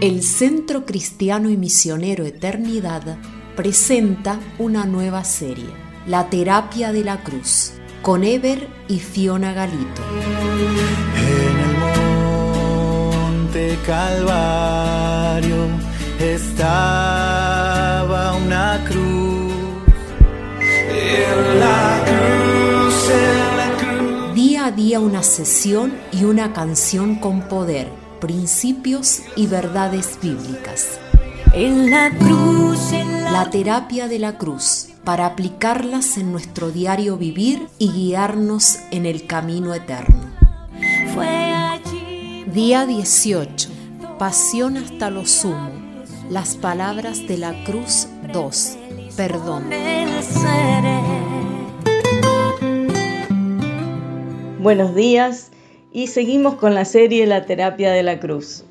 El Centro Cristiano y Misionero Eternidad presenta una nueva serie, La Terapia de la Cruz, con Eber y Fiona Galito. En el monte Calvario estaba una cruz. En la cruz, en la cruz. Día a día una sesión y una canción con poder, principios y verdades bíblicas. En la cruz, en la, La terapia de la cruz, para aplicarlas en nuestro diario vivir y guiarnos en el camino eterno. fue allí. Día 18. Pasión hasta lo sumo. Las palabras de la cruz 2. Perdón. Buenos días y seguimos con la serie La terapia de la cruz.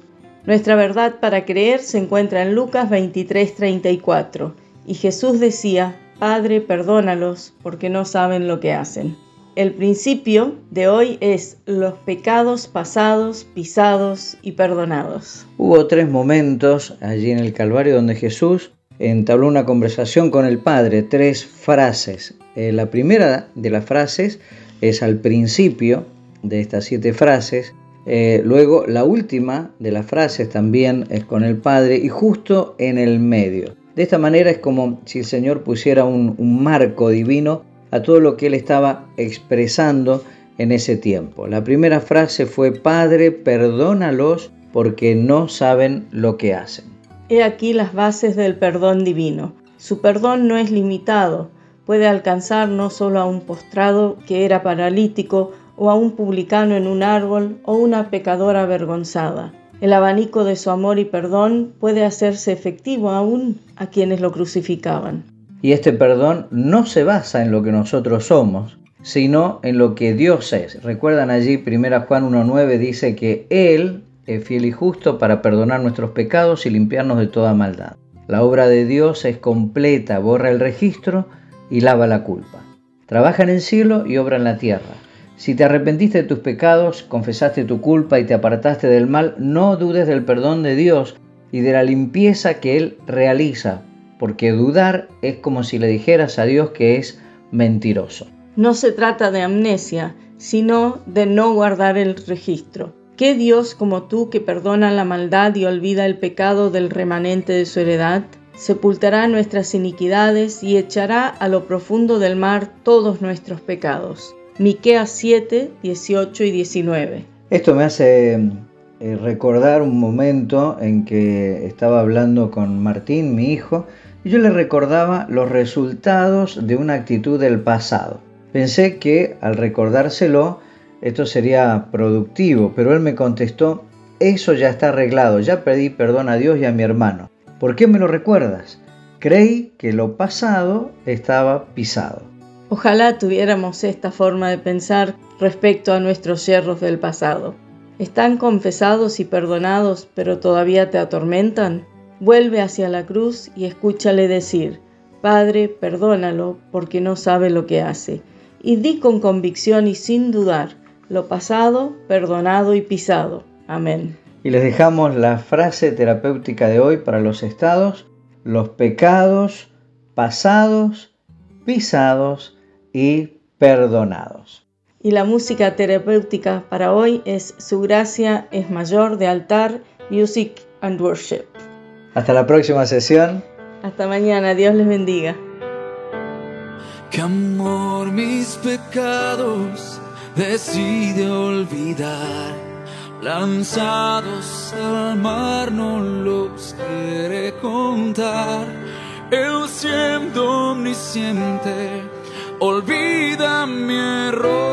Nuestra verdad para creer se encuentra en Lucas 23:34 y Jesús decía, Padre, perdónalos porque no saben lo que hacen. El principio de hoy es los pecados pasados, pisados y perdonados. Hubo tres momentos allí en el Calvario donde Jesús entabló una conversación con el Padre, tres frases. Eh, la primera de las frases es al principio de estas siete frases. Eh, luego la última de las frases también es con el Padre y justo en el medio. De esta manera es como si el Señor pusiera un, un marco divino a todo lo que Él estaba expresando en ese tiempo. La primera frase fue, Padre, perdónalos porque no saben lo que hacen. He aquí las bases del perdón divino. Su perdón no es limitado, puede alcanzar no solo a un postrado que era paralítico o a un publicano en un árbol o una pecadora avergonzada. El abanico de su amor y perdón puede hacerse efectivo aún a quienes lo crucificaban. Y este perdón no se basa en lo que nosotros somos, sino en lo que Dios es. Recuerdan allí 1 Juan 1.9 dice que Él es fiel y justo para perdonar nuestros pecados y limpiarnos de toda maldad. La obra de Dios es completa, borra el registro y lava la culpa. Trabaja en el cielo y obra en la tierra. Si te arrepentiste de tus pecados, confesaste tu culpa y te apartaste del mal, no dudes del perdón de Dios y de la limpieza que Él realiza, porque dudar es como si le dijeras a Dios que es mentiroso. No se trata de amnesia, sino de no guardar el registro. ¿Qué Dios como tú que perdona la maldad y olvida el pecado del remanente de su heredad? Sepultará nuestras iniquidades y echará a lo profundo del mar todos nuestros pecados. Miqueas 7, 18 y 19. Esto me hace eh, recordar un momento en que estaba hablando con Martín, mi hijo, y yo le recordaba los resultados de una actitud del pasado. Pensé que al recordárselo esto sería productivo, pero él me contestó, eso ya está arreglado, ya pedí perdón a Dios y a mi hermano. ¿Por qué me lo recuerdas? Creí que lo pasado estaba pisado. Ojalá tuviéramos esta forma de pensar respecto a nuestros yerros del pasado. ¿Están confesados y perdonados, pero todavía te atormentan? Vuelve hacia la cruz y escúchale decir, Padre, perdónalo porque no sabe lo que hace. Y di con convicción y sin dudar, lo pasado, perdonado y pisado. Amén. Y les dejamos la frase terapéutica de hoy para los estados, los pecados pasados, pisados y perdonados. Y la música terapéutica para hoy es Su gracia es mayor de altar, Music and Worship. Hasta la próxima sesión. Hasta mañana, Dios les bendiga. Que amor mis pecados decide olvidar. Lanzados al mar no los quiere contar. Él siendo omnisciente olvida mi error.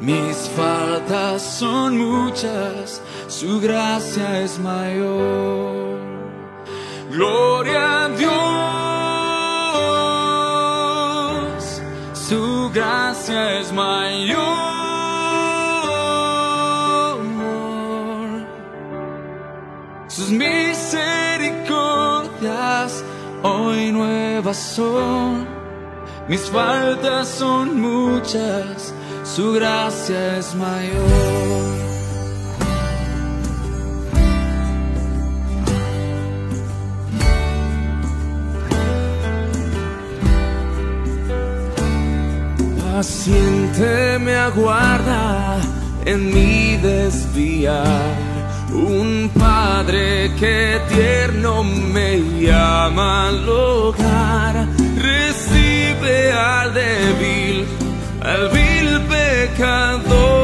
Mis faltas son muchas, su gracia es mayor. Gloria a Dios, su gracia es mayor. Sus misericordias hoy nuevas son. Mis faltas son muchas, su gracia es mayor. Paciente me aguarda en mi desviar, un padre que tierno me llama al hogar al débil, al vil pecador.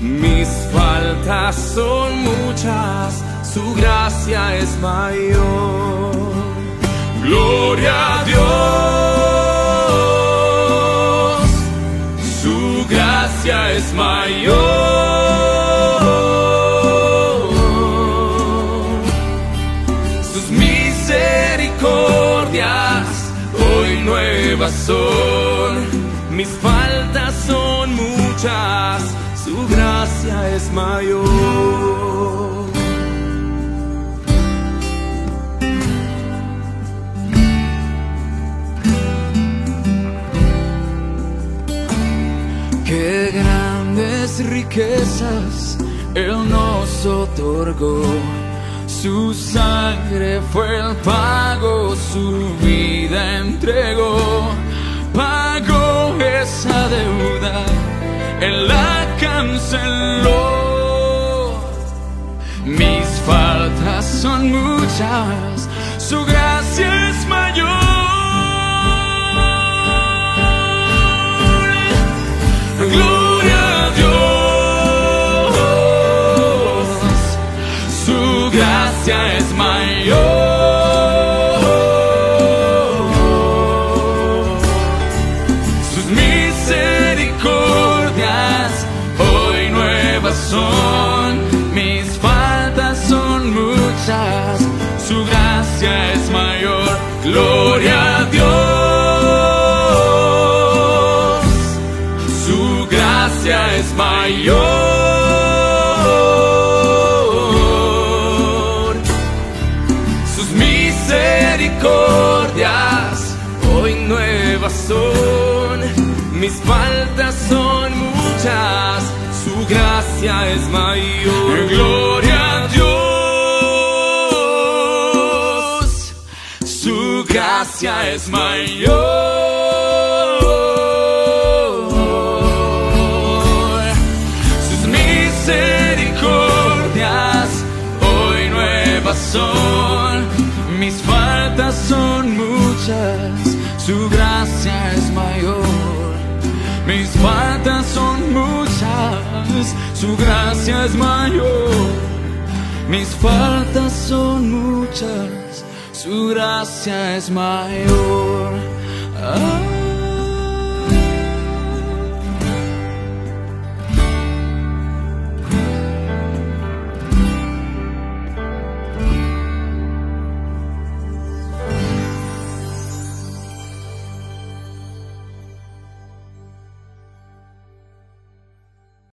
Mis faltas son muchas, su gracia es mayor. Gloria a Dios, su gracia es mayor. Mis faltas son muchas, su gracia es mayor. Qué grandes riquezas Él nos otorgó. Su sangre fue el pago, su vida entregó. Pagó esa deuda, Él la canceló. Mis faltas son muchas, su mayor. Sus misericordias hoy nuevas son, mis faltas son muchas, su gracia es mayor. Gloria a Dios. Su gracia es mayor. Son. Mis faltas son muchas. Su gracia es mayor. Gloria a Dios. Su gracia es mayor. Sus misericordias hoy nuevas son. Mis faltas son muchas. Su gracia es mayor. Mis faltas son muchas. Su gracia es mayor. Mis faltas son muchas. Su gracia es mayor. Ah.